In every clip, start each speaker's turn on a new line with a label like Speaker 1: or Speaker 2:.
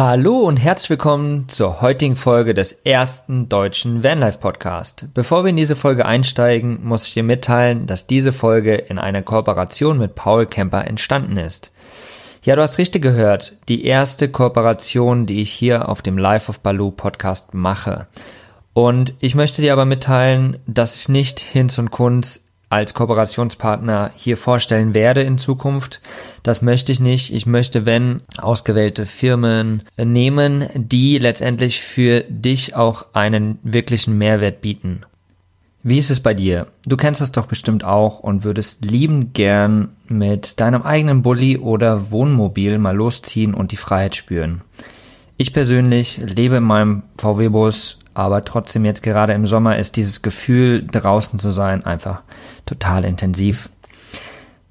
Speaker 1: Hallo und herzlich willkommen zur heutigen Folge des ersten deutschen Vanlife Podcast. Bevor wir in diese Folge einsteigen, muss ich dir mitteilen, dass diese Folge in einer Kooperation mit Paul Kemper entstanden ist. Ja, du hast richtig gehört, die erste Kooperation, die ich hier auf dem Life of Baloo Podcast mache. Und ich möchte dir aber mitteilen, dass ich nicht Hinz und Kunz als Kooperationspartner hier vorstellen werde in Zukunft. Das möchte ich nicht. Ich möchte, wenn, ausgewählte Firmen nehmen, die letztendlich für dich auch einen wirklichen Mehrwert bieten. Wie ist es bei dir? Du kennst es doch bestimmt auch und würdest liebend gern mit deinem eigenen Bulli oder Wohnmobil mal losziehen und die Freiheit spüren. Ich persönlich lebe in meinem VW-Bus aber trotzdem jetzt gerade im Sommer ist dieses Gefühl, draußen zu sein, einfach total intensiv.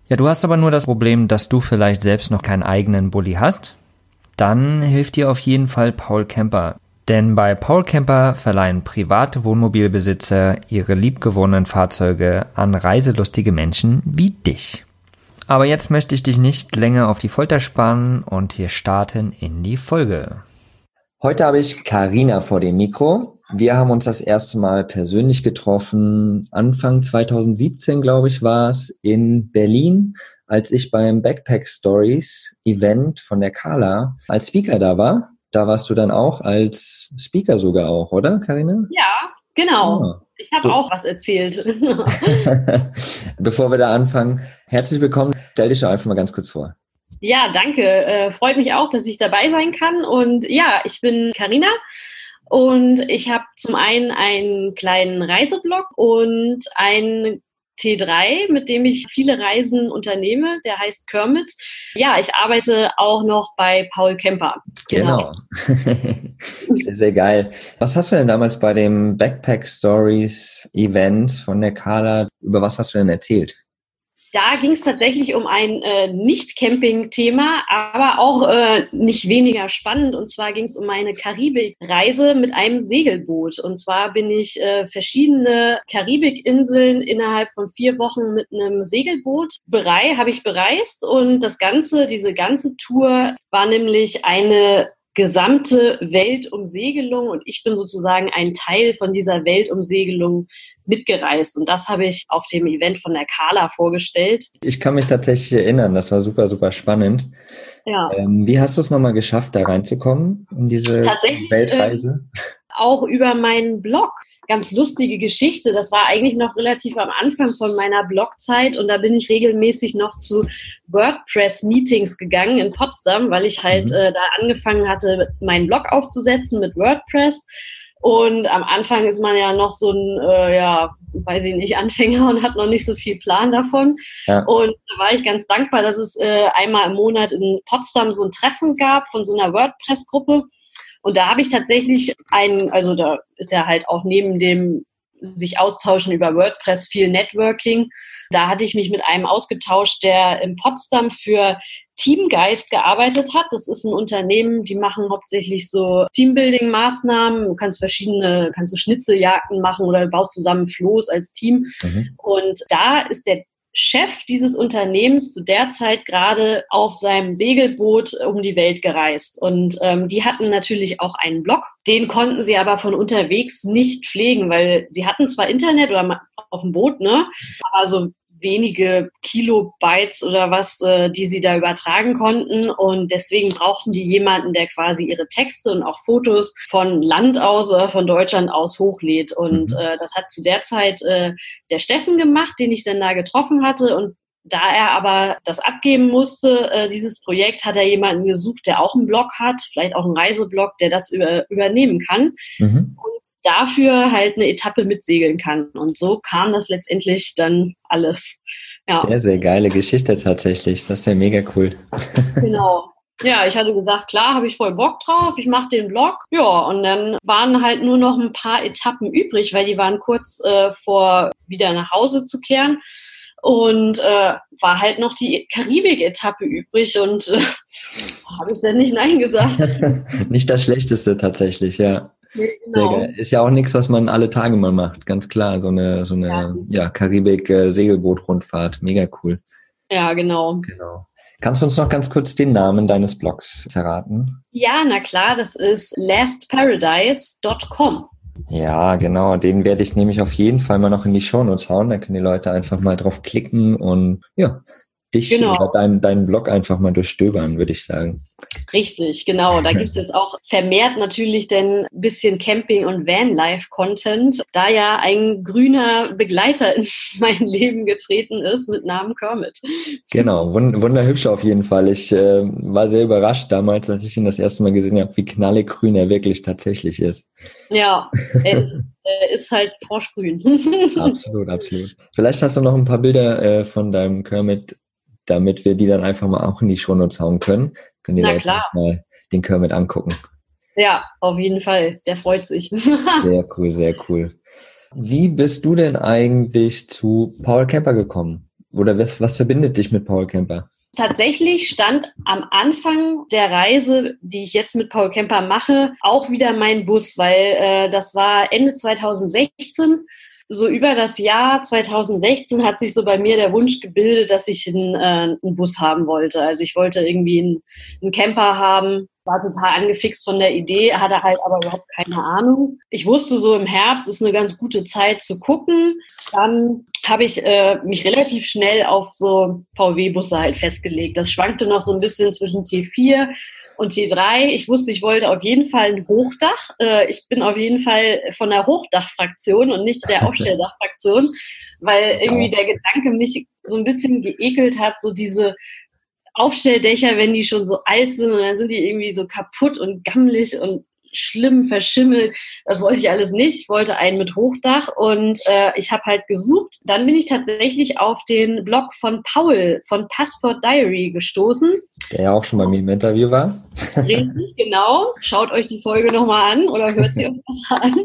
Speaker 1: Ja, du hast aber nur das Problem, dass du vielleicht selbst noch keinen eigenen Bulli hast. Dann hilft dir auf jeden Fall Paul Camper. Denn bei Paul Camper verleihen private Wohnmobilbesitzer ihre liebgewonnenen Fahrzeuge an reiselustige Menschen wie dich. Aber jetzt möchte ich dich nicht länger auf die Folter spannen und wir starten in die Folge. Heute habe ich Karina vor dem Mikro. Wir haben uns das erste Mal persönlich getroffen, Anfang 2017, glaube ich, war es, in Berlin, als ich beim Backpack Stories Event von der Carla als Speaker da war. Da warst du dann auch als Speaker sogar auch, oder, Karina?
Speaker 2: Ja, genau. Ah. Ich habe auch was erzählt.
Speaker 1: Bevor wir da anfangen, herzlich willkommen. Stell dich einfach mal ganz kurz vor.
Speaker 2: Ja, danke. Äh, freut mich auch, dass ich dabei sein kann. Und ja, ich bin Karina und ich habe zum einen einen kleinen Reiseblog und ein T3, mit dem ich viele Reisen unternehme. Der heißt Kermit. Ja, ich arbeite auch noch bei Paul Kemper.
Speaker 1: Genau. genau. sehr, sehr geil. Was hast du denn damals bei dem Backpack Stories Event von der Carla, über was hast du denn erzählt?
Speaker 2: Da ging es tatsächlich um ein äh, Nicht-Camping-Thema, aber auch äh, nicht weniger spannend. Und zwar ging es um meine Karibik-Reise mit einem Segelboot. Und zwar bin ich äh, verschiedene Karibikinseln innerhalb von vier Wochen mit einem Segelboot berei habe ich bereist. Und das Ganze, diese ganze Tour war nämlich eine gesamte Weltumsegelung und ich bin sozusagen ein Teil von dieser Weltumsegelung mitgereist. Und das habe ich auf dem Event von der Carla vorgestellt.
Speaker 1: Ich kann mich tatsächlich erinnern, das war super, super spannend. Ja. Ähm, wie hast du es nochmal geschafft, da reinzukommen in diese Weltreise?
Speaker 2: Äh, auch über meinen Blog. Ganz lustige Geschichte. Das war eigentlich noch relativ am Anfang von meiner Blogzeit und da bin ich regelmäßig noch zu WordPress-Meetings gegangen in Potsdam, weil ich halt mhm. äh, da angefangen hatte, meinen Blog aufzusetzen mit WordPress und am Anfang ist man ja noch so ein, äh, ja, weiß ich nicht, Anfänger und hat noch nicht so viel Plan davon. Ja. Und da war ich ganz dankbar, dass es äh, einmal im Monat in Potsdam so ein Treffen gab von so einer WordPress-Gruppe. Und da habe ich tatsächlich einen, also da ist ja halt auch neben dem sich austauschen über WordPress, viel Networking. Da hatte ich mich mit einem ausgetauscht, der in Potsdam für Teamgeist gearbeitet hat. Das ist ein Unternehmen, die machen hauptsächlich so Teambuilding-Maßnahmen. Du kannst verschiedene, kannst du Schnitzeljagden machen oder baust zusammen Floß als Team. Mhm. Und da ist der Chef dieses Unternehmens zu der Zeit gerade auf seinem Segelboot um die Welt gereist. Und ähm, die hatten natürlich auch einen Blog. Den konnten sie aber von unterwegs nicht pflegen, weil sie hatten zwar Internet oder auf dem Boot, ne? Aber so wenige Kilobytes oder was, äh, die sie da übertragen konnten. Und deswegen brauchten die jemanden, der quasi ihre Texte und auch Fotos von Land aus oder von Deutschland aus hochlädt. Und mhm. äh, das hat zu der Zeit äh, der Steffen gemacht, den ich dann da getroffen hatte. Und da er aber das abgeben musste, äh, dieses Projekt, hat er jemanden gesucht, der auch einen Blog hat, vielleicht auch einen Reiseblog, der das über, übernehmen kann. Mhm. Und dafür halt eine Etappe mitsegeln kann. Und so kam das letztendlich dann alles.
Speaker 1: Ja. Sehr, sehr geile Geschichte tatsächlich. Das ist ja mega cool.
Speaker 2: Genau. Ja, ich hatte gesagt, klar, habe ich voll Bock drauf, ich mache den Blog. Ja, und dann waren halt nur noch ein paar Etappen übrig, weil die waren kurz äh, vor wieder nach Hause zu kehren. Und äh, war halt noch die Karibik-Etappe übrig und äh, habe ich dann nicht Nein gesagt.
Speaker 1: nicht das Schlechteste tatsächlich, ja. genau. Ist ja auch nichts, was man alle Tage mal macht, ganz klar. So eine, so eine ja, ja Karibik-Segelboot-Rundfahrt. Mega cool.
Speaker 2: Ja, genau. Genau.
Speaker 1: Kannst du uns noch ganz kurz den Namen deines Blogs verraten?
Speaker 2: Ja, na klar, das ist lastparadise.com.
Speaker 1: Ja, genau. Den werde ich nämlich auf jeden Fall mal noch in die Shownotes hauen. Da können die Leute einfach mal drauf klicken und ja, dich genau. oder deinen, deinen Blog einfach mal durchstöbern, würde ich sagen.
Speaker 2: Richtig, genau. Da gibt es jetzt auch vermehrt natürlich denn bisschen Camping- und Vanlife-Content, da ja ein grüner Begleiter in mein Leben getreten ist mit Namen Kermit.
Speaker 1: Genau, wund wunderhübsch auf jeden Fall. Ich äh, war sehr überrascht damals, als ich ihn das erste Mal gesehen habe, wie knallig grün er wirklich tatsächlich ist.
Speaker 2: Ja, er ist ist halt froschgrün.
Speaker 1: absolut, absolut. Vielleicht hast du noch ein paar Bilder äh, von deinem Kermit damit wir die dann einfach mal auch in die Shownotes hauen können. Können die Na Leute klar. mal den Kermit angucken.
Speaker 2: Ja, auf jeden Fall. Der freut sich.
Speaker 1: sehr cool, sehr cool. Wie bist du denn eigentlich zu Paul Kemper gekommen? Oder was, was verbindet dich mit Paul Kemper?
Speaker 2: Tatsächlich stand am Anfang der Reise, die ich jetzt mit Paul Kemper mache, auch wieder mein Bus, weil äh, das war Ende 2016 so über das Jahr 2016 hat sich so bei mir der Wunsch gebildet, dass ich einen, äh, einen Bus haben wollte. Also ich wollte irgendwie einen, einen Camper haben, war total angefixt von der Idee, hatte halt aber überhaupt keine Ahnung. Ich wusste so im Herbst ist eine ganz gute Zeit zu gucken. Dann habe ich äh, mich relativ schnell auf so VW-Busse halt festgelegt. Das schwankte noch so ein bisschen zwischen T4 und T3, ich wusste, ich wollte auf jeden Fall ein Hochdach. Äh, ich bin auf jeden Fall von der Hochdachfraktion und nicht der Aufstelldachfraktion, weil irgendwie der Gedanke mich so ein bisschen geekelt hat, so diese Aufstelldächer, wenn die schon so alt sind und dann sind die irgendwie so kaputt und gammelig und schlimm verschimmelt. Das wollte ich alles nicht. Ich wollte einen mit Hochdach und äh, ich habe halt gesucht. Dann bin ich tatsächlich auf den Blog von Paul von Passport Diary gestoßen.
Speaker 1: Der ja auch schon bei mir im Interview war.
Speaker 2: Richtig, genau. Schaut euch die Folge nochmal an oder hört sie euch was an.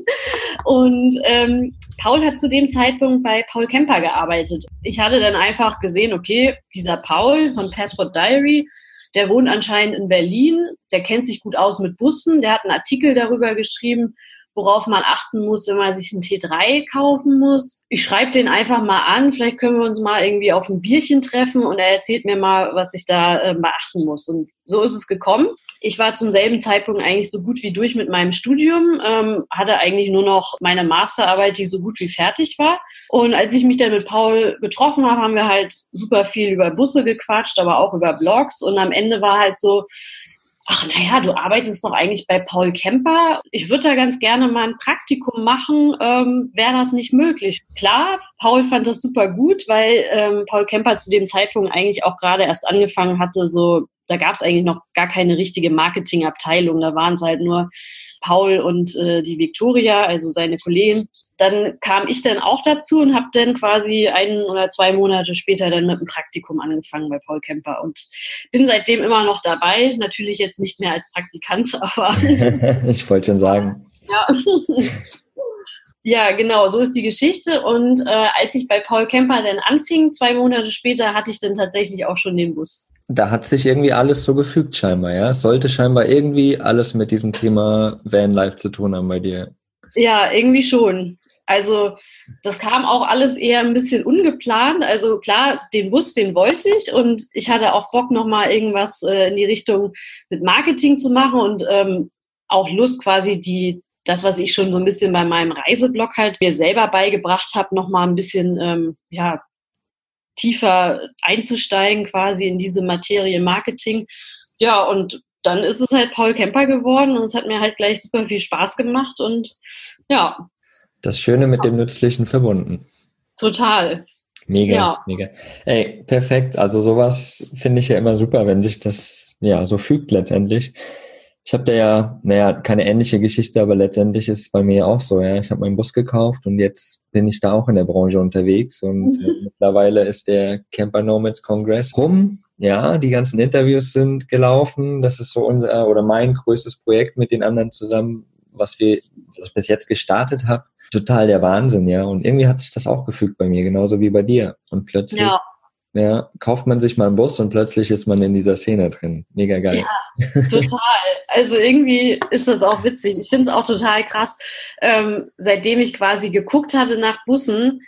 Speaker 2: Und ähm, Paul hat zu dem Zeitpunkt bei Paul Kemper gearbeitet. Ich hatte dann einfach gesehen, okay, dieser Paul von Passport Diary, der wohnt anscheinend in Berlin, der kennt sich gut aus mit Bussen, der hat einen Artikel darüber geschrieben, worauf man achten muss, wenn man sich einen T3 kaufen muss. Ich schreibe den einfach mal an, vielleicht können wir uns mal irgendwie auf ein Bierchen treffen und er erzählt mir mal, was ich da äh, beachten muss. Und so ist es gekommen. Ich war zum selben Zeitpunkt eigentlich so gut wie durch mit meinem Studium, ähm, hatte eigentlich nur noch meine Masterarbeit, die so gut wie fertig war. Und als ich mich dann mit Paul getroffen habe, haben wir halt super viel über Busse gequatscht, aber auch über Blogs. Und am Ende war halt so, ach naja, du arbeitest doch eigentlich bei Paul Kemper. Ich würde da ganz gerne mal ein Praktikum machen. Ähm, Wäre das nicht möglich? Klar, Paul fand das super gut, weil ähm, Paul Kemper zu dem Zeitpunkt eigentlich auch gerade erst angefangen hatte, so da gab es eigentlich noch gar keine richtige Marketingabteilung. Da waren es halt nur Paul und äh, die Victoria, also seine Kollegen. Dann kam ich dann auch dazu und habe dann quasi ein oder zwei Monate später dann mit dem Praktikum angefangen bei Paul Kemper und bin seitdem immer noch dabei. Natürlich jetzt nicht mehr als Praktikant, aber.
Speaker 1: ich wollte schon sagen.
Speaker 2: Ja. Ja, genau, so ist die Geschichte. Und äh, als ich bei Paul Kemper dann anfing, zwei Monate später, hatte ich dann tatsächlich auch schon den Bus
Speaker 1: da hat sich irgendwie alles so gefügt scheinbar, ja? Sollte scheinbar irgendwie alles mit diesem Thema Vanlife zu tun haben bei dir.
Speaker 2: Ja, irgendwie schon. Also das kam auch alles eher ein bisschen ungeplant. Also klar, den Bus, den wollte ich und ich hatte auch Bock, nochmal irgendwas äh, in die Richtung mit Marketing zu machen und ähm, auch Lust quasi die das, was ich schon so ein bisschen bei meinem Reiseblog halt mir selber beigebracht habe, nochmal ein bisschen ähm, ja, tiefer einzusteigen quasi in diese Materie Marketing. Ja, und dann ist es halt Paul Kemper geworden und es hat mir halt gleich super viel Spaß gemacht und ja.
Speaker 1: Das Schöne mit dem Nützlichen verbunden.
Speaker 2: Total.
Speaker 1: Mega, ja. mega. Ey, perfekt. Also sowas finde ich ja immer super, wenn sich das ja so fügt letztendlich. Ich habe da ja, naja, keine ähnliche Geschichte, aber letztendlich ist es bei mir auch so. Ja, ich habe meinen Bus gekauft und jetzt bin ich da auch in der Branche unterwegs und mhm. mittlerweile ist der Camper Nomads Congress rum. Ja, die ganzen Interviews sind gelaufen. Das ist so unser oder mein größtes Projekt mit den anderen zusammen, was wir, was ich bis jetzt gestartet habe. Total der Wahnsinn, ja. Und irgendwie hat sich das auch gefügt bei mir, genauso wie bei dir. Und plötzlich ja ja, kauft man sich mal einen Bus und plötzlich ist man in dieser Szene drin. Mega geil.
Speaker 2: Ja, total. Also irgendwie ist das auch witzig. Ich finde es auch total krass. Ähm, seitdem ich quasi geguckt hatte nach Bussen,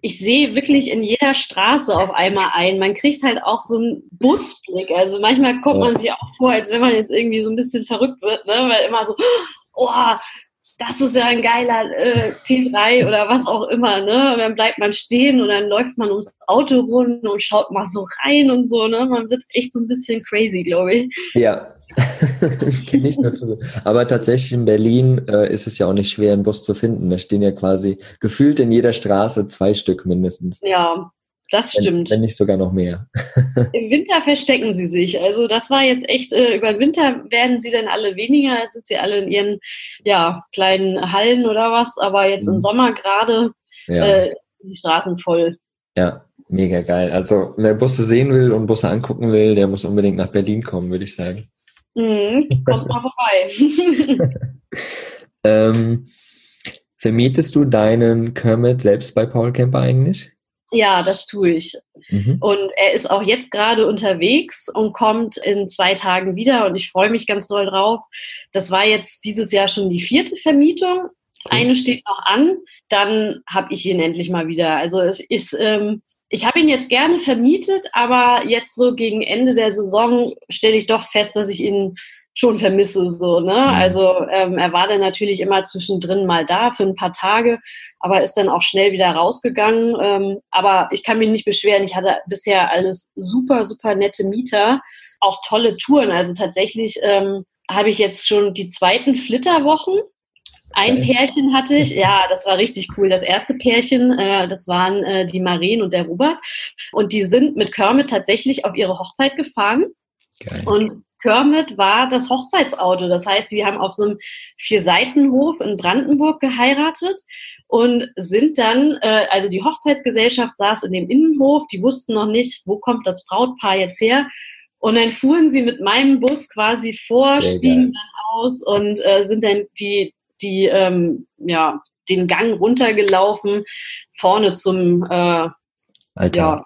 Speaker 2: ich sehe wirklich in jeder Straße auf einmal ein. Man kriegt halt auch so einen Busblick. Also manchmal kommt man sich auch vor, als wenn man jetzt irgendwie so ein bisschen verrückt wird, ne? weil immer so, oh, das ist ja ein geiler äh, T3 oder was auch immer, ne? Und dann bleibt man stehen und dann läuft man ums Auto rum und schaut mal so rein und so, ne? Man wird echt so ein bisschen crazy, glaube ich.
Speaker 1: Ja, kenne ich dazu. Aber tatsächlich in Berlin äh, ist es ja auch nicht schwer, einen Bus zu finden. Da stehen ja quasi gefühlt in jeder Straße zwei Stück mindestens.
Speaker 2: Ja, das stimmt.
Speaker 1: Wenn, wenn, nicht sogar noch mehr.
Speaker 2: Im Winter verstecken sie sich. Also das war jetzt echt, äh, über den Winter werden sie dann alle weniger, jetzt sind sie alle in ihren ja, kleinen Hallen oder was, aber jetzt mhm. im Sommer gerade ja. äh, die Straßen voll.
Speaker 1: Ja, mega geil. Also wer Busse sehen will und Busse angucken will, der muss unbedingt nach Berlin kommen, würde ich sagen.
Speaker 2: Mhm, kommt mal vorbei.
Speaker 1: ähm, vermietest du deinen Kermit selbst bei Paul Kemper eigentlich?
Speaker 2: Ja, das tue ich. Mhm. Und er ist auch jetzt gerade unterwegs und kommt in zwei Tagen wieder und ich freue mich ganz doll drauf. Das war jetzt dieses Jahr schon die vierte Vermietung. Eine steht noch an, dann habe ich ihn endlich mal wieder. Also es ist, ähm, ich habe ihn jetzt gerne vermietet, aber jetzt so gegen Ende der Saison stelle ich doch fest, dass ich ihn schon vermisse. So, ne? Mhm. Also ähm, er war dann natürlich immer zwischendrin mal da für ein paar Tage, aber ist dann auch schnell wieder rausgegangen. Ähm, aber ich kann mich nicht beschweren. Ich hatte bisher alles super, super nette Mieter, auch tolle Touren. Also tatsächlich ähm, habe ich jetzt schon die zweiten Flitterwochen. Ein Pärchen hatte ich, ja, das war richtig cool. Das erste Pärchen, äh, das waren äh, die Maren und der Robert. Und die sind mit Kermit tatsächlich auf ihre Hochzeit gefahren. Geil. Und Kermit war das Hochzeitsauto. Das heißt, sie haben auf so einem Vierseitenhof in Brandenburg geheiratet und sind dann, äh, also die Hochzeitsgesellschaft saß in dem Innenhof, die wussten noch nicht, wo kommt das Brautpaar jetzt her. Und dann fuhren sie mit meinem Bus quasi vor, Sehr stiegen geil. dann aus und äh, sind dann die, die, ähm, ja, den Gang runtergelaufen, vorne zum, äh, ja, Ah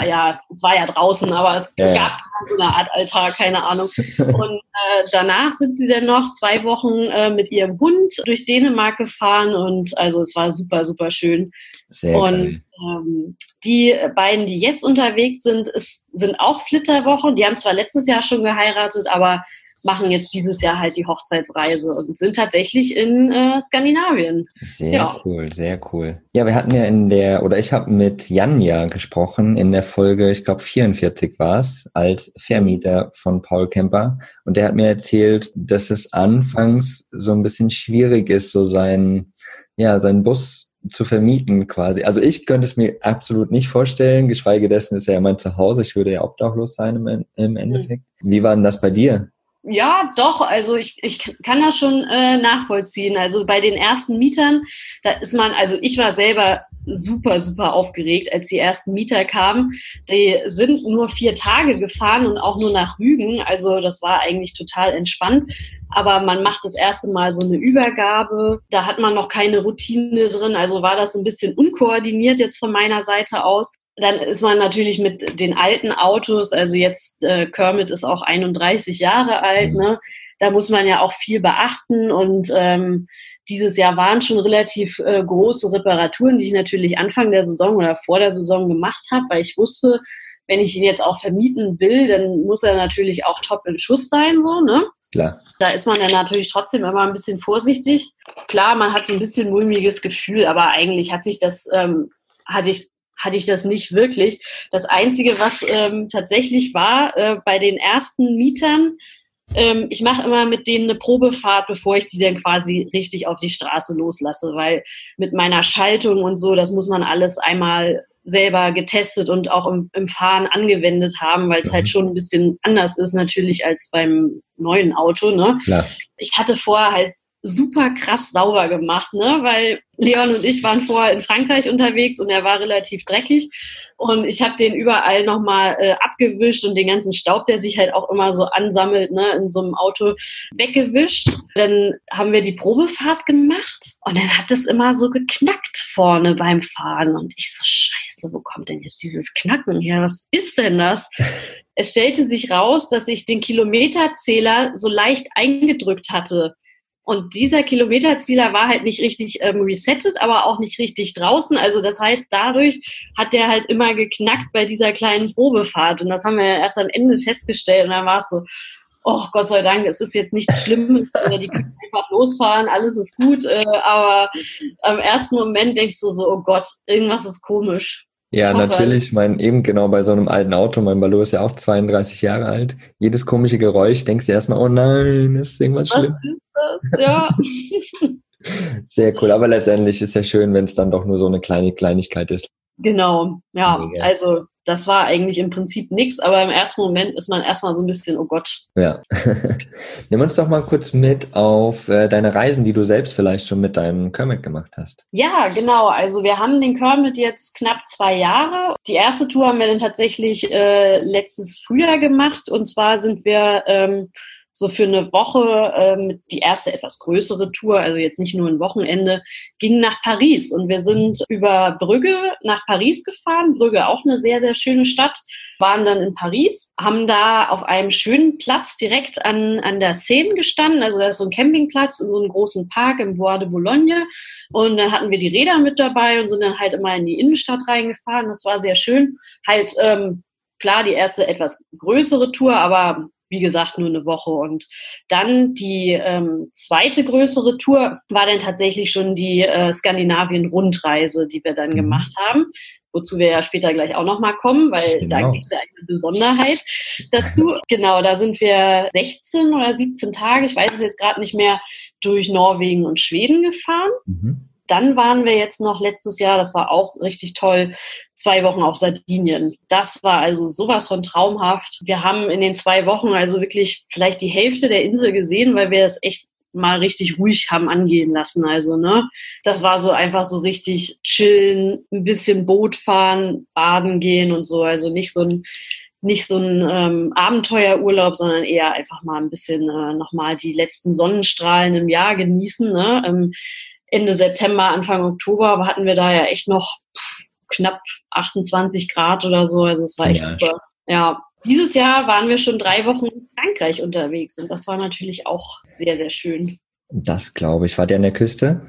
Speaker 2: ja, es war ja draußen, aber es ja, gab so eine Art Altar, keine Ahnung. Und äh, danach sind sie dann noch zwei Wochen äh, mit ihrem Hund durch Dänemark gefahren und also es war super, super schön. Sehr und ähm, die beiden, die jetzt unterwegs sind, ist, sind auch Flitterwochen. Die haben zwar letztes Jahr schon geheiratet, aber machen jetzt dieses Jahr halt die Hochzeitsreise und sind tatsächlich in äh, Skandinavien.
Speaker 1: Sehr ja. cool, sehr cool. Ja, wir hatten ja in der, oder ich habe mit Janja gesprochen in der Folge, ich glaube 44 war es, als Vermieter von Paul Kemper. Und der hat mir erzählt, dass es anfangs so ein bisschen schwierig ist, so sein, ja, seinen Bus zu vermieten quasi. Also ich könnte es mir absolut nicht vorstellen, geschweige dessen ist er ja mein Zuhause. Ich würde ja obdachlos sein im, im Endeffekt. Mhm. Wie war denn das bei dir?
Speaker 2: Ja, doch. Also ich, ich kann das schon äh, nachvollziehen. Also bei den ersten Mietern, da ist man, also ich war selber super, super aufgeregt, als die ersten Mieter kamen. Die sind nur vier Tage gefahren und auch nur nach Rügen. Also das war eigentlich total entspannt. Aber man macht das erste Mal so eine Übergabe. Da hat man noch keine Routine drin. Also war das ein bisschen unkoordiniert jetzt von meiner Seite aus dann ist man natürlich mit den alten Autos, also jetzt äh, Kermit ist auch 31 Jahre alt, mhm. ne? Da muss man ja auch viel beachten und ähm, dieses Jahr waren schon relativ äh, große Reparaturen, die ich natürlich Anfang der Saison oder vor der Saison gemacht habe, weil ich wusste, wenn ich ihn jetzt auch vermieten will, dann muss er natürlich auch top in Schuss sein, so, ne?
Speaker 1: Klar.
Speaker 2: Da ist man dann natürlich trotzdem immer ein bisschen vorsichtig. Klar, man hat so ein bisschen mulmiges Gefühl, aber eigentlich hat sich das, ähm, hatte ich hatte ich das nicht wirklich. Das Einzige, was ähm, tatsächlich war, äh, bei den ersten Mietern, ähm, ich mache immer mit denen eine Probefahrt, bevor ich die dann quasi richtig auf die Straße loslasse, weil mit meiner Schaltung und so, das muss man alles einmal selber getestet und auch im, im Fahren angewendet haben, weil es mhm. halt schon ein bisschen anders ist natürlich als beim neuen Auto. Ne? Klar. Ich hatte vorher halt super krass sauber gemacht, ne? Weil Leon und ich waren vorher in Frankreich unterwegs und er war relativ dreckig und ich habe den überall nochmal äh, abgewischt und den ganzen Staub, der sich halt auch immer so ansammelt, ne, in so einem Auto weggewischt. Dann haben wir die Probefahrt gemacht und dann hat es immer so geknackt vorne beim Fahren und ich so Scheiße, wo kommt denn jetzt dieses Knacken her? Was ist denn das? Es stellte sich raus, dass ich den Kilometerzähler so leicht eingedrückt hatte Und dieser Kilometerzieler war halt nicht richtig ähm, resettet, aber auch nicht richtig draußen. Also das heißt, dadurch hat der halt immer geknackt bei dieser kleinen Probefahrt. Und das haben wir erst am Ende festgestellt. Und dann war es so, oh Gott sei Dank, es ist jetzt nichts Schlimmes, die können einfach losfahren, alles ist gut. Äh, aber am ersten Moment denkst du so, oh Gott, irgendwas ist komisch.
Speaker 3: Ja, natürlich. Mein, eben genau bei so einem alten Auto, mein Ballo ist ja auch 32 Jahre alt. Jedes komische Geräusch, denkst du erstmal, oh nein, ist irgendwas schlimm. Ja. Sehr cool. Aber letztendlich ist ja schön, wenn es dann doch nur so eine kleine Kleinigkeit ist.
Speaker 2: Genau, ja. Mega. Also das war eigentlich im Prinzip nichts, aber im ersten Moment ist man erstmal so ein bisschen, oh Gott.
Speaker 3: Ja. Nimm uns doch mal kurz mit auf äh, deine Reisen, die du selbst vielleicht schon mit deinem Kermit gemacht hast.
Speaker 2: Ja, genau. Also wir haben den Kermit jetzt knapp zwei Jahre. Die erste Tour haben wir dann tatsächlich äh, letztes Frühjahr gemacht. Und zwar sind wir ähm, so für eine Woche ähm, die erste etwas größere Tour, also jetzt nicht nur ein Wochenende, ging nach Paris. Und wir sind über Brügge nach Paris gefahren. Brügge auch eine sehr, sehr schöne Stadt. Waren dann in Paris, haben da auf einem schönen Platz direkt an, an der Seine gestanden. Also da ist so ein Campingplatz in so einem großen Park im Bois de Boulogne. Und dann hatten wir die Räder mit dabei und sind dann halt immer in die Innenstadt reingefahren. Das war sehr schön. Halt, ähm, klar, die erste etwas größere Tour, aber wie gesagt, nur eine Woche. Und dann die ähm, zweite größere Tour war dann tatsächlich schon die äh, Skandinavien-Rundreise, die wir dann mhm. gemacht haben. Wozu wir ja später gleich auch nochmal kommen, weil genau. da gibt es ja eine Besonderheit dazu. genau, da sind wir 16 oder 17 Tage, ich weiß es jetzt gerade nicht mehr, durch Norwegen und Schweden gefahren. Mhm. Dann waren wir jetzt noch letztes Jahr, das war auch richtig toll, zwei Wochen auf Sardinien. Das war also sowas von traumhaft. Wir haben in den zwei Wochen also wirklich vielleicht die Hälfte der Insel gesehen, weil wir es echt mal richtig ruhig haben angehen lassen. Also, ne, das war so einfach so richtig chillen, ein bisschen Boot fahren, baden gehen und so. Also nicht so ein, nicht so ein ähm, Abenteuerurlaub, sondern eher einfach mal ein bisschen äh, nochmal die letzten Sonnenstrahlen im Jahr genießen. Ne? Ähm, Ende September, Anfang Oktober hatten wir da ja echt noch knapp 28 Grad oder so. Also es war echt ja. super. Ja, dieses Jahr waren wir schon drei Wochen in Frankreich unterwegs und das war natürlich auch sehr, sehr schön.
Speaker 3: Das glaube ich. War der an der Küste?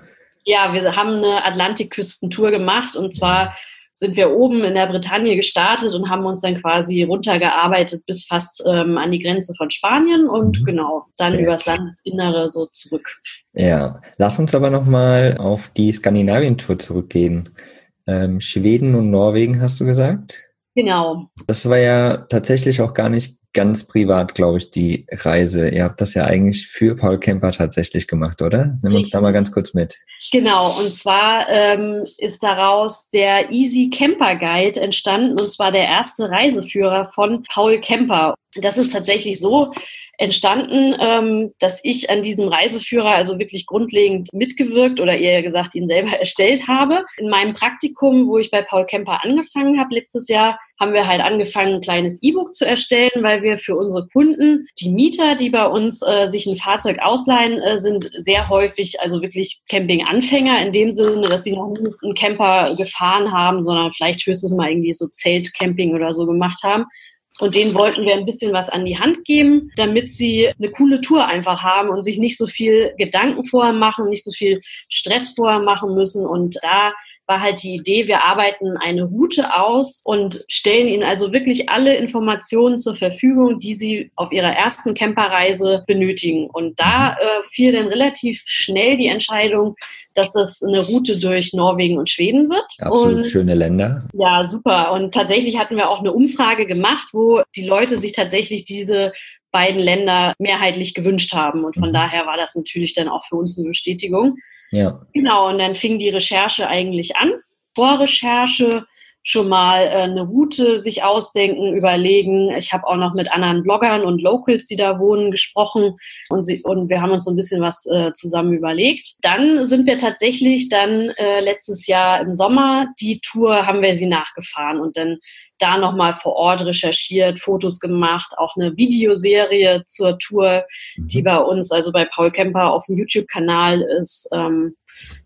Speaker 2: Ja, wir haben eine Atlantikküstentour gemacht und zwar sind wir oben in der Bretagne gestartet und haben uns dann quasi runtergearbeitet bis fast ähm, an die Grenze von Spanien und mhm. genau, dann Sehr übers Landesinnere so zurück.
Speaker 3: Ja, lass uns aber nochmal auf die Skandinavien-Tour zurückgehen. Ähm, Schweden und Norwegen hast du gesagt?
Speaker 2: Genau.
Speaker 3: Das war ja tatsächlich auch gar nicht ganz privat, glaube ich, die Reise. Ihr habt das ja eigentlich für Paul Kemper tatsächlich gemacht, oder? Nimm uns da mal ganz kurz mit.
Speaker 2: Genau, und zwar ähm, ist daraus der Easy Camper Guide entstanden, und zwar der erste Reiseführer von Paul Kemper. Das ist tatsächlich so, entstanden, ähm, dass ich an diesem Reiseführer also wirklich grundlegend mitgewirkt oder eher gesagt ihn selber erstellt habe. In meinem Praktikum, wo ich bei Paul Kemper angefangen habe letztes Jahr, haben wir halt angefangen, ein kleines E-Book zu erstellen, weil wir für unsere Kunden, die Mieter, die bei uns äh, sich ein Fahrzeug ausleihen, äh, sind sehr häufig also wirklich Camping-Anfänger in dem Sinne, dass sie noch nie einen Camper gefahren haben, sondern vielleicht höchstens mal irgendwie so Zeltcamping oder so gemacht haben. Und denen wollten wir ein bisschen was an die Hand geben, damit sie eine coole Tour einfach haben und sich nicht so viel Gedanken vorher machen, nicht so viel Stress vorher machen müssen. Und da war halt die Idee, wir arbeiten eine Route aus und stellen ihnen also wirklich alle Informationen zur Verfügung, die sie auf ihrer ersten Camperreise benötigen. Und da äh, fiel dann relativ schnell die Entscheidung, dass das eine Route durch Norwegen und Schweden wird.
Speaker 3: Absolut
Speaker 2: und,
Speaker 3: schöne Länder.
Speaker 2: Ja, super. Und tatsächlich hatten wir auch eine Umfrage gemacht, wo die Leute sich tatsächlich diese beiden Länder mehrheitlich gewünscht haben. Und von mhm. daher war das natürlich dann auch für uns eine Bestätigung. Ja. Genau, und dann fing die Recherche eigentlich an. Vorrecherche, schon mal äh, eine Route sich ausdenken, überlegen. Ich habe auch noch mit anderen Bloggern und Locals, die da wohnen, gesprochen und, sie, und wir haben uns so ein bisschen was äh, zusammen überlegt. Dann sind wir tatsächlich dann äh, letztes Jahr im Sommer die Tour haben wir sie nachgefahren und dann da nochmal vor Ort recherchiert, Fotos gemacht, auch eine Videoserie zur Tour, die mhm. bei uns, also bei Paul Kemper auf dem YouTube-Kanal ist. Ähm,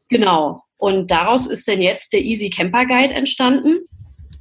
Speaker 2: genau. Und daraus ist denn jetzt der Easy Camper Guide entstanden.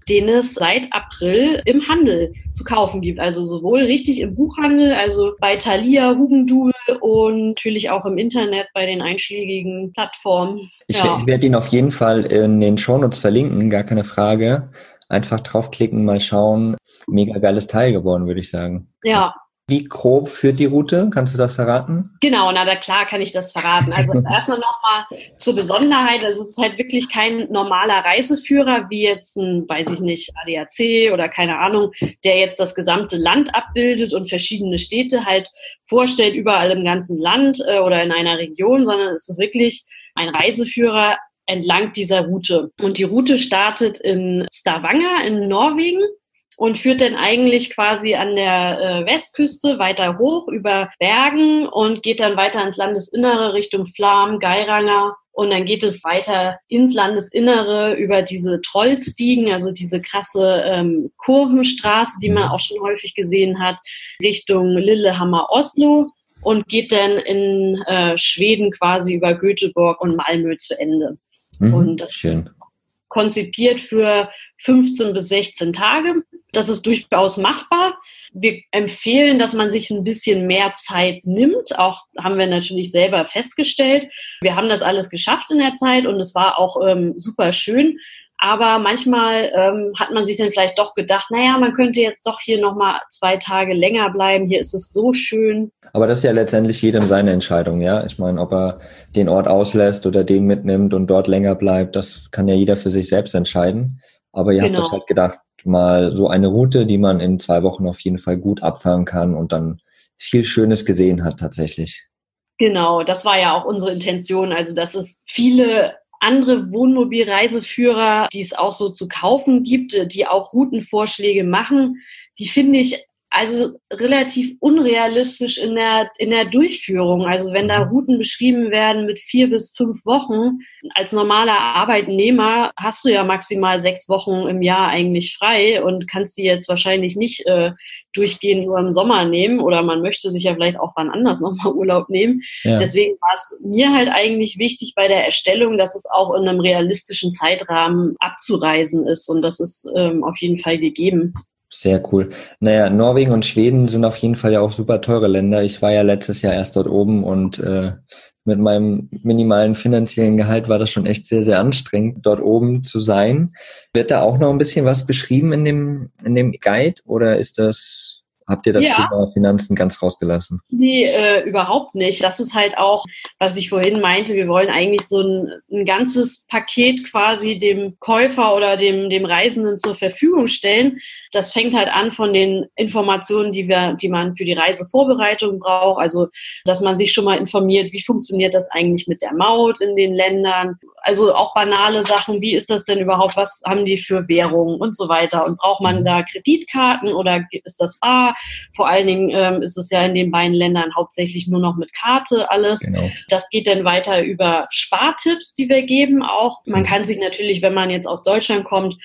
Speaker 2: den es seit April im Handel zu kaufen gibt. Also sowohl richtig im Buchhandel, also bei Thalia, Hugendubel und natürlich auch im Internet bei den einschlägigen Plattformen.
Speaker 1: Ich, ja. ich werde ihn auf jeden Fall in den Shownotes verlinken, gar keine Frage. Einfach draufklicken, mal schauen. Mega geiles Teil geworden, würde ich sagen.
Speaker 2: Ja,
Speaker 1: wie grob führt die Route? Kannst du das verraten?
Speaker 2: Genau, na da klar kann ich das verraten. Also erstmal nochmal zur Besonderheit. Also es ist halt wirklich kein normaler Reiseführer, wie jetzt ein, weiß ich nicht, ADAC oder keine Ahnung, der jetzt das gesamte Land abbildet und verschiedene Städte halt vorstellt, überall im ganzen Land äh, oder in einer Region, sondern es ist wirklich ein Reiseführer entlang dieser Route. Und die Route startet in Stavanger in Norwegen und führt dann eigentlich quasi an der äh, Westküste weiter hoch über Bergen und geht dann weiter ins Landesinnere Richtung Flam, Geiranger und dann geht es weiter ins Landesinnere über diese Trollstiegen, also diese krasse ähm, Kurvenstraße, die man auch schon häufig gesehen hat, Richtung Lillehammer, Oslo und geht dann in äh, Schweden quasi über Göteborg und Malmö zu Ende.
Speaker 1: Mhm, und das schön.
Speaker 2: konzipiert für 15 bis 16 Tage. Das ist durchaus machbar. Wir empfehlen, dass man sich ein bisschen mehr Zeit nimmt. Auch haben wir natürlich selber festgestellt. Wir haben das alles geschafft in der Zeit und es war auch ähm, super schön. Aber manchmal ähm, hat man sich dann vielleicht doch gedacht, naja, man könnte jetzt doch hier nochmal zwei Tage länger bleiben. Hier ist es so schön.
Speaker 1: Aber das ist ja letztendlich jedem seine Entscheidung, ja. Ich meine, ob er den Ort auslässt oder den mitnimmt und dort länger bleibt, das kann ja jeder für sich selbst entscheiden. Aber ihr genau. habt euch halt gedacht, mal so eine Route, die man in zwei Wochen auf jeden Fall gut abfahren kann und dann viel Schönes gesehen hat tatsächlich.
Speaker 2: Genau, das war ja auch unsere Intention. Also, dass es viele andere Wohnmobilreiseführer, die es auch so zu kaufen gibt, die auch Routenvorschläge machen, die finde ich also relativ unrealistisch in der, in der Durchführung. Also wenn da mhm. Routen beschrieben werden mit vier bis fünf Wochen, als normaler Arbeitnehmer hast du ja maximal sechs Wochen im Jahr eigentlich frei und kannst die jetzt wahrscheinlich nicht äh, durchgehend nur im Sommer nehmen oder man möchte sich ja vielleicht auch wann anders nochmal Urlaub nehmen. Ja. Deswegen war es mir halt eigentlich wichtig bei der Erstellung, dass es auch in einem realistischen Zeitrahmen abzureisen ist und das ist ähm, auf jeden Fall gegeben.
Speaker 1: Sehr cool. Naja, Norwegen und Schweden sind auf jeden Fall ja auch super teure Länder. Ich war ja letztes Jahr erst dort oben und äh, mit meinem minimalen finanziellen Gehalt war das schon echt sehr, sehr anstrengend, dort oben zu sein. Wird da auch noch ein bisschen was beschrieben in dem, in dem Guide oder ist das Habt ihr das ja. Thema Finanzen ganz rausgelassen?
Speaker 2: Nee, äh, überhaupt nicht. Das ist halt auch, was ich vorhin meinte. Wir wollen eigentlich so ein, ein ganzes Paket quasi dem Käufer oder dem, dem Reisenden zur Verfügung stellen. Das fängt halt an von den Informationen, die wir, die man für die Reisevorbereitung braucht. Also, dass man sich schon mal informiert, wie funktioniert das eigentlich mit der Maut in den Ländern? Also auch banale Sachen. Wie ist das denn überhaupt? Was haben die für Währungen und so weiter? Und braucht man mhm. da Kreditkarten oder ist das bar? Vor allen Dingen ähm, ist es ja in den beiden Ländern hauptsächlich nur noch mit Karte alles. Genau. Das geht dann weiter über Spartipps, die wir geben auch. Man mhm. kann sich natürlich, wenn man jetzt aus Deutschland kommt,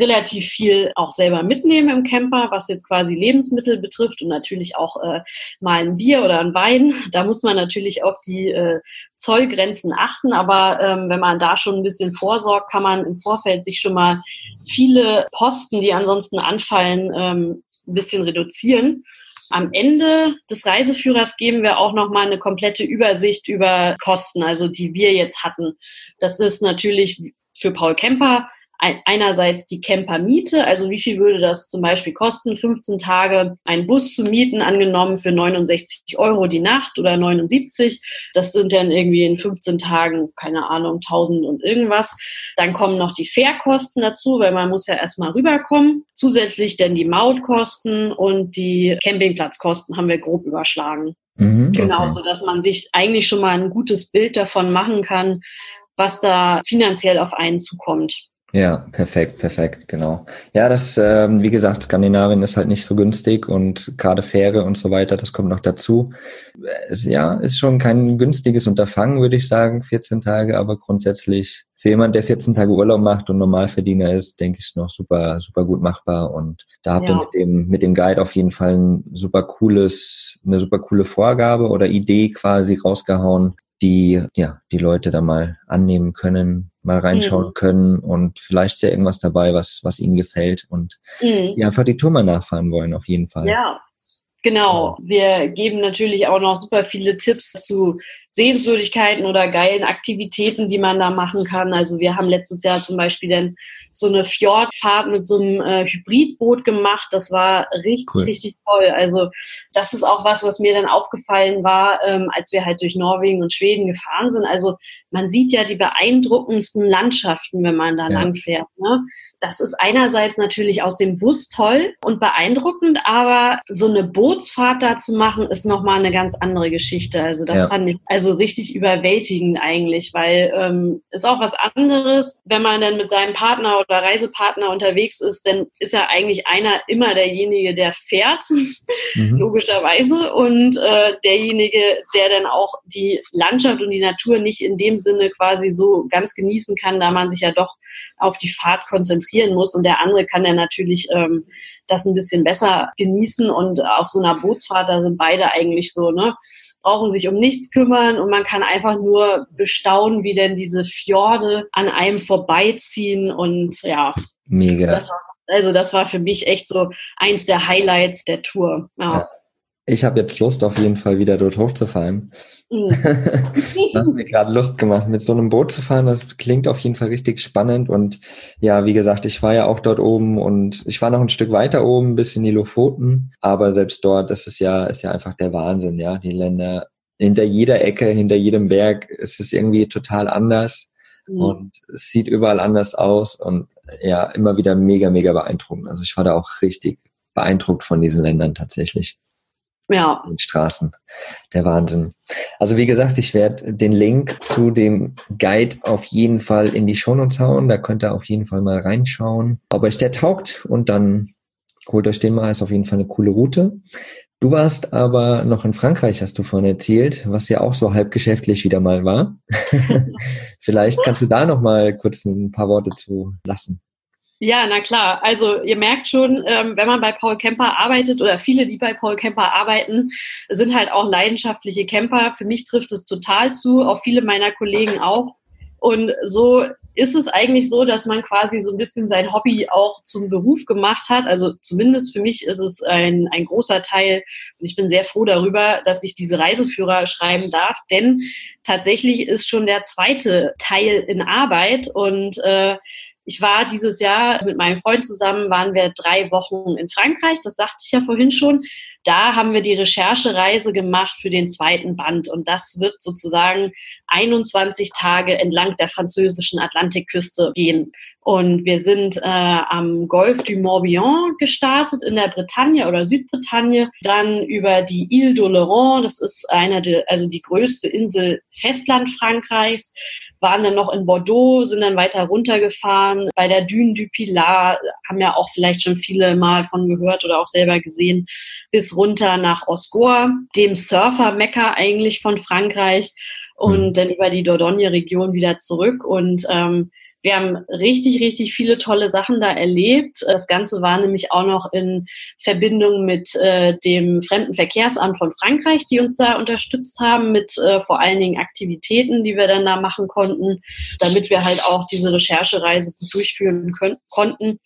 Speaker 2: relativ viel auch selber mitnehmen im Camper, was jetzt quasi Lebensmittel betrifft und natürlich auch äh, mal ein Bier oder ein Wein. Da muss man natürlich auf die äh, Zollgrenzen achten, aber ähm, wenn man da schon ein bisschen vorsorgt, kann man im Vorfeld sich schon mal viele Posten, die ansonsten anfallen, ähm, ein bisschen reduzieren. Am Ende des Reiseführers geben wir auch nochmal eine komplette Übersicht über Kosten, also die wir jetzt hatten. Das ist natürlich für Paul Kemper einerseits die Campermiete, also wie viel würde das zum Beispiel kosten, 15 Tage einen Bus zu mieten, angenommen für 69 Euro die Nacht oder 79. Das sind dann irgendwie in 15 Tagen, keine Ahnung, 1000 und irgendwas. Dann kommen noch die Fährkosten dazu, weil man muss ja erstmal rüberkommen. Zusätzlich dann die Mautkosten und die Campingplatzkosten haben wir grob überschlagen. Mhm, genau, okay. so dass man sich eigentlich schon mal ein gutes Bild davon machen kann, was da finanziell auf einen zukommt.
Speaker 1: Ja, perfekt, perfekt, genau. Ja, das, ähm, wie gesagt, Skandinavien ist halt nicht so günstig und gerade Fähre und so weiter, das kommt noch dazu. Es, ja, ist schon kein günstiges Unterfangen, würde ich sagen, 14 Tage, aber grundsätzlich für jemand, der 14 Tage Urlaub macht und Normalverdiener ist, denke ich noch super, super gut machbar. Und da habt ja. ihr mit dem, mit dem Guide auf jeden Fall ein super cooles, eine super coole Vorgabe oder Idee quasi rausgehauen, die, ja, die Leute da mal annehmen können, mal reinschauen mhm. können und vielleicht ist ja irgendwas dabei, was, was ihnen gefällt und mhm. die einfach die Tour mal nachfahren wollen, auf jeden Fall.
Speaker 2: Ja, Genau, wir geben natürlich auch noch super viele Tipps zu Sehenswürdigkeiten oder geilen Aktivitäten, die man da machen kann. Also wir haben letztes Jahr zum Beispiel dann so eine Fjordfahrt mit so einem äh, Hybridboot gemacht. Das war richtig, cool. richtig toll. Also das ist auch was, was mir dann aufgefallen war, ähm, als wir halt durch Norwegen und Schweden gefahren sind. Also man sieht ja die beeindruckendsten Landschaften, wenn man da ja. lang fährt. Ne? Das ist einerseits natürlich aus dem Bus toll und beeindruckend, aber so eine Bootsfahrt da zu machen, ist nochmal eine ganz andere Geschichte. Also das ja. fand ich also richtig überwältigend eigentlich, weil ähm, ist auch was anderes, wenn man dann mit seinem Partner oder Reisepartner unterwegs ist, dann ist ja eigentlich einer immer derjenige, der fährt, mhm. logischerweise, und äh, derjenige, der dann auch die Landschaft und die Natur nicht in dem Sinne quasi so ganz genießen kann, da man sich ja doch auf die Fahrt konzentriert konzentrieren muss und der andere kann dann natürlich ähm, das ein bisschen besser genießen und auf so einer Bootsfahrt, da sind beide eigentlich so, ne, brauchen sich um nichts kümmern und man kann einfach nur bestaunen, wie denn diese Fjorde an einem vorbeiziehen und ja.
Speaker 1: Mega.
Speaker 2: Das also das war für mich echt so eins der Highlights der Tour. ja. ja
Speaker 1: ich habe jetzt Lust, auf jeden Fall wieder dort hochzufahren. Mhm. du hast mir gerade Lust gemacht, mit so einem Boot zu fahren. Das klingt auf jeden Fall richtig spannend. Und ja, wie gesagt, ich war ja auch dort oben und ich war noch ein Stück weiter oben, bis in die Lofoten. Aber selbst dort, das ist ja, ist ja einfach der Wahnsinn, ja. Die Länder, hinter jeder Ecke, hinter jedem Berg ist es irgendwie total anders. Mhm. Und es sieht überall anders aus und ja, immer wieder mega, mega beeindruckend. Also ich war da auch richtig beeindruckt von diesen Ländern tatsächlich
Speaker 2: ja.
Speaker 1: den Straßen. Der Wahnsinn. Also wie gesagt, ich werde den Link zu dem Guide auf jeden Fall in die Shownotes hauen. Da könnt ihr auf jeden Fall mal reinschauen, ob euch der taugt und dann holt euch den mal. Ist auf jeden Fall eine coole Route. Du warst aber noch in Frankreich, hast du vorhin erzählt, was ja auch so halb geschäftlich wieder mal war. Vielleicht kannst du da noch mal kurz ein paar Worte zu lassen.
Speaker 2: Ja, na klar. Also ihr merkt schon, ähm, wenn man bei Paul Kemper arbeitet oder viele, die bei Paul Kemper arbeiten, sind halt auch leidenschaftliche Camper. Für mich trifft es total zu, auch viele meiner Kollegen auch. Und so ist es eigentlich so, dass man quasi so ein bisschen sein Hobby auch zum Beruf gemacht hat. Also zumindest für mich ist es ein, ein großer Teil und ich bin sehr froh darüber, dass ich diese Reiseführer schreiben darf, denn tatsächlich ist schon der zweite Teil in Arbeit und äh, ich war dieses Jahr mit meinem Freund zusammen, waren wir drei Wochen in Frankreich, das sagte ich ja vorhin schon. Da haben wir die Recherchereise gemacht für den zweiten Band und das wird sozusagen 21 Tage entlang der französischen Atlantikküste gehen. Und wir sind äh, am Golf du Morbihan gestartet in der Bretagne oder Südbretagne, dann über die Ile d'Oléron, das ist eine, der, also die größte Insel Festland Frankreichs, waren dann noch in Bordeaux, sind dann weiter runtergefahren. Bei der Dune du Pilar haben ja auch vielleicht schon viele mal von gehört oder auch selber gesehen, bis runter nach Osgore, dem Surfer-Mekka eigentlich von Frankreich und mhm. dann über die Dordogne-Region wieder zurück. Und ähm, wir haben richtig, richtig viele tolle Sachen da erlebt. Das Ganze war nämlich auch noch in Verbindung mit äh, dem Fremdenverkehrsamt von Frankreich, die uns da unterstützt haben mit äh, vor allen Dingen Aktivitäten, die wir dann da machen konnten, damit wir halt auch diese Recherchereise gut durchführen können, konnten.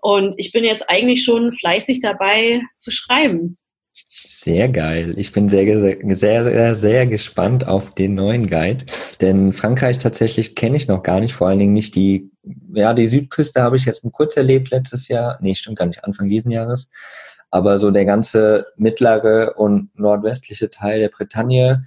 Speaker 2: Und ich bin jetzt eigentlich schon fleißig dabei zu schreiben.
Speaker 1: Sehr geil. Ich bin sehr, sehr, sehr, sehr gespannt auf den neuen Guide. Denn Frankreich tatsächlich kenne ich noch gar nicht, vor allen Dingen nicht die, ja, die Südküste habe ich jetzt kurz erlebt letztes Jahr. Nee, stimmt gar nicht, Anfang diesen Jahres. Aber so der ganze mittlere und nordwestliche Teil der Bretagne,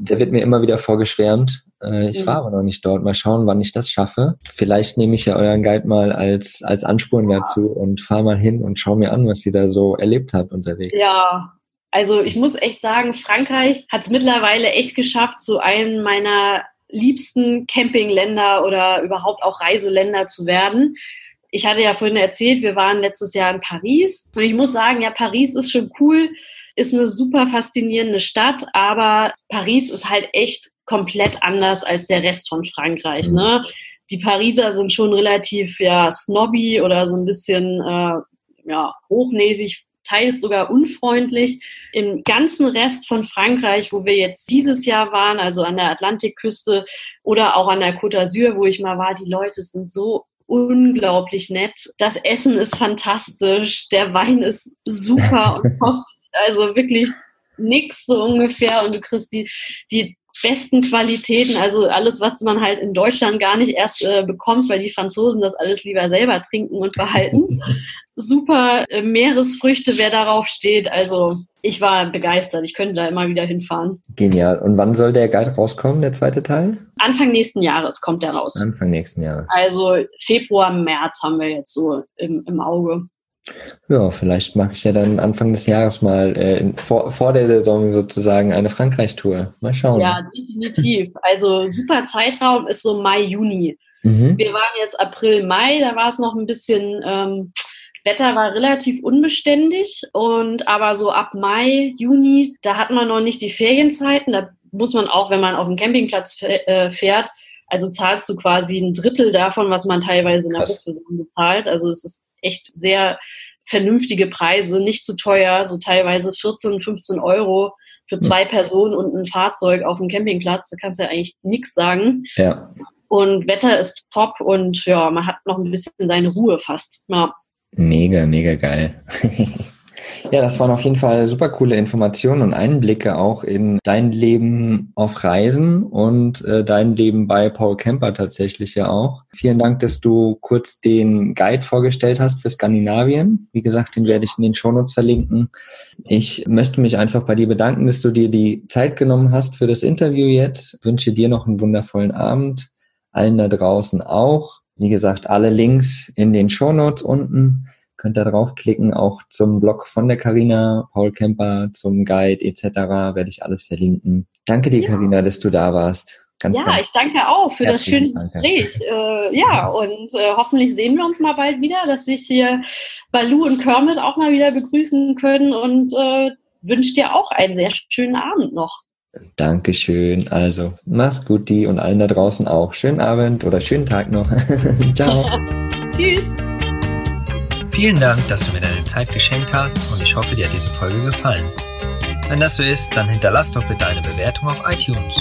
Speaker 1: der wird mir immer wieder vorgeschwärmt. Äh, ich mhm. war aber noch nicht dort. Mal schauen, wann ich das schaffe. Vielleicht nehme ich ja euren Guide mal als, als Ansporn dazu und fahre mal hin und schaue mir an, was ihr da so erlebt habt unterwegs.
Speaker 2: Ja, also ich muss echt sagen, Frankreich hat es mittlerweile echt geschafft, zu einem meiner liebsten Campingländer oder überhaupt auch Reiseländer zu werden. Ich hatte ja vorhin erzählt, wir waren letztes Jahr in Paris. Und ich muss sagen, ja, Paris ist schon cool, ist eine super faszinierende Stadt, aber Paris ist halt echt komplett anders als der Rest von Frankreich. Ne? Die Pariser sind schon relativ ja snobby oder so ein bisschen äh, ja, hochnäsig teils sogar unfreundlich. Im ganzen Rest von Frankreich, wo wir jetzt dieses Jahr waren, also an der Atlantikküste oder auch an der Côte d'Azur, wo ich mal war, die Leute sind so unglaublich nett. Das Essen ist fantastisch, der Wein ist super und kostet also wirklich nix so ungefähr und du kriegst die, die besten Qualitäten, also alles, was man halt in Deutschland gar nicht erst äh, bekommt, weil die Franzosen das alles lieber selber trinken und behalten. Super äh, Meeresfrüchte, wer darauf steht. Also ich war begeistert. Ich könnte da immer wieder hinfahren.
Speaker 1: Genial. Und wann soll der Guide rauskommen, der zweite Teil?
Speaker 2: Anfang nächsten Jahres kommt der raus.
Speaker 1: Anfang nächsten Jahres.
Speaker 2: Also Februar, März haben wir jetzt so im, im Auge.
Speaker 1: Ja, vielleicht mache ich ja dann Anfang des Jahres mal äh, in, vor, vor der Saison sozusagen eine Frankreich-Tour. Mal schauen.
Speaker 2: Ja, definitiv. Also super Zeitraum ist so Mai, Juni. Mhm. Wir waren jetzt April, Mai, da war es noch ein bisschen, ähm, Wetter war relativ unbeständig und aber so ab Mai, Juni, da hat man noch nicht die Ferienzeiten. Da muss man auch, wenn man auf dem Campingplatz äh, fährt, also zahlst du quasi ein Drittel davon, was man teilweise in der Hochsaison bezahlt. Also es ist echt sehr vernünftige Preise, nicht zu teuer, so teilweise 14, 15 Euro für hm. zwei Personen und ein Fahrzeug auf dem Campingplatz. Da kannst du ja eigentlich nichts sagen.
Speaker 1: Ja.
Speaker 2: Und Wetter ist top und ja, man hat noch ein bisschen seine Ruhe fast. Ja.
Speaker 1: Mega, mega geil. Ja, das waren auf jeden Fall super coole Informationen und Einblicke auch in dein Leben auf Reisen und äh, dein Leben bei Paul Kemper tatsächlich ja auch. Vielen Dank, dass du kurz den Guide vorgestellt hast für Skandinavien. Wie gesagt, den werde ich in den Shownotes verlinken. Ich möchte mich einfach bei dir bedanken, dass du dir die Zeit genommen hast für das Interview jetzt. Ich wünsche dir noch einen wundervollen Abend. Allen da draußen auch. Wie gesagt, alle Links in den Shownotes unten. Könnt da draufklicken, auch zum Blog von der Karina, Paul Kemper, zum Guide etc. werde ich alles verlinken. Danke dir, Karina, ja. dass du da warst.
Speaker 2: Ganz, ja, ganz ich danke auch für das schöne Gespräch. Äh, ja, und äh, hoffentlich sehen wir uns mal bald wieder, dass sich hier Balu und Kermit auch mal wieder begrüßen können und äh, wünsche dir auch einen sehr schönen Abend noch.
Speaker 1: Dankeschön. Also, mach's gut, die und allen da draußen auch. Schönen Abend oder schönen Tag noch. Ciao.
Speaker 2: Tschüss.
Speaker 4: Vielen Dank, dass du mir deine Zeit geschenkt hast und ich hoffe, dir hat diese Folge gefallen. Wenn das so ist, dann hinterlass doch bitte eine Bewertung auf iTunes.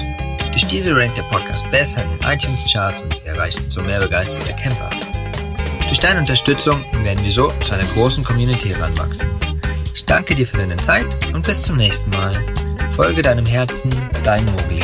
Speaker 4: Durch diese rankt der Podcast besser in den iTunes-Charts und wir erreichen so mehr begeisterte Camper. Durch deine Unterstützung werden wir so zu einer großen Community heranwachsen. Ich danke dir für deine Zeit und bis zum nächsten Mal. Folge deinem Herzen, dein Mogli.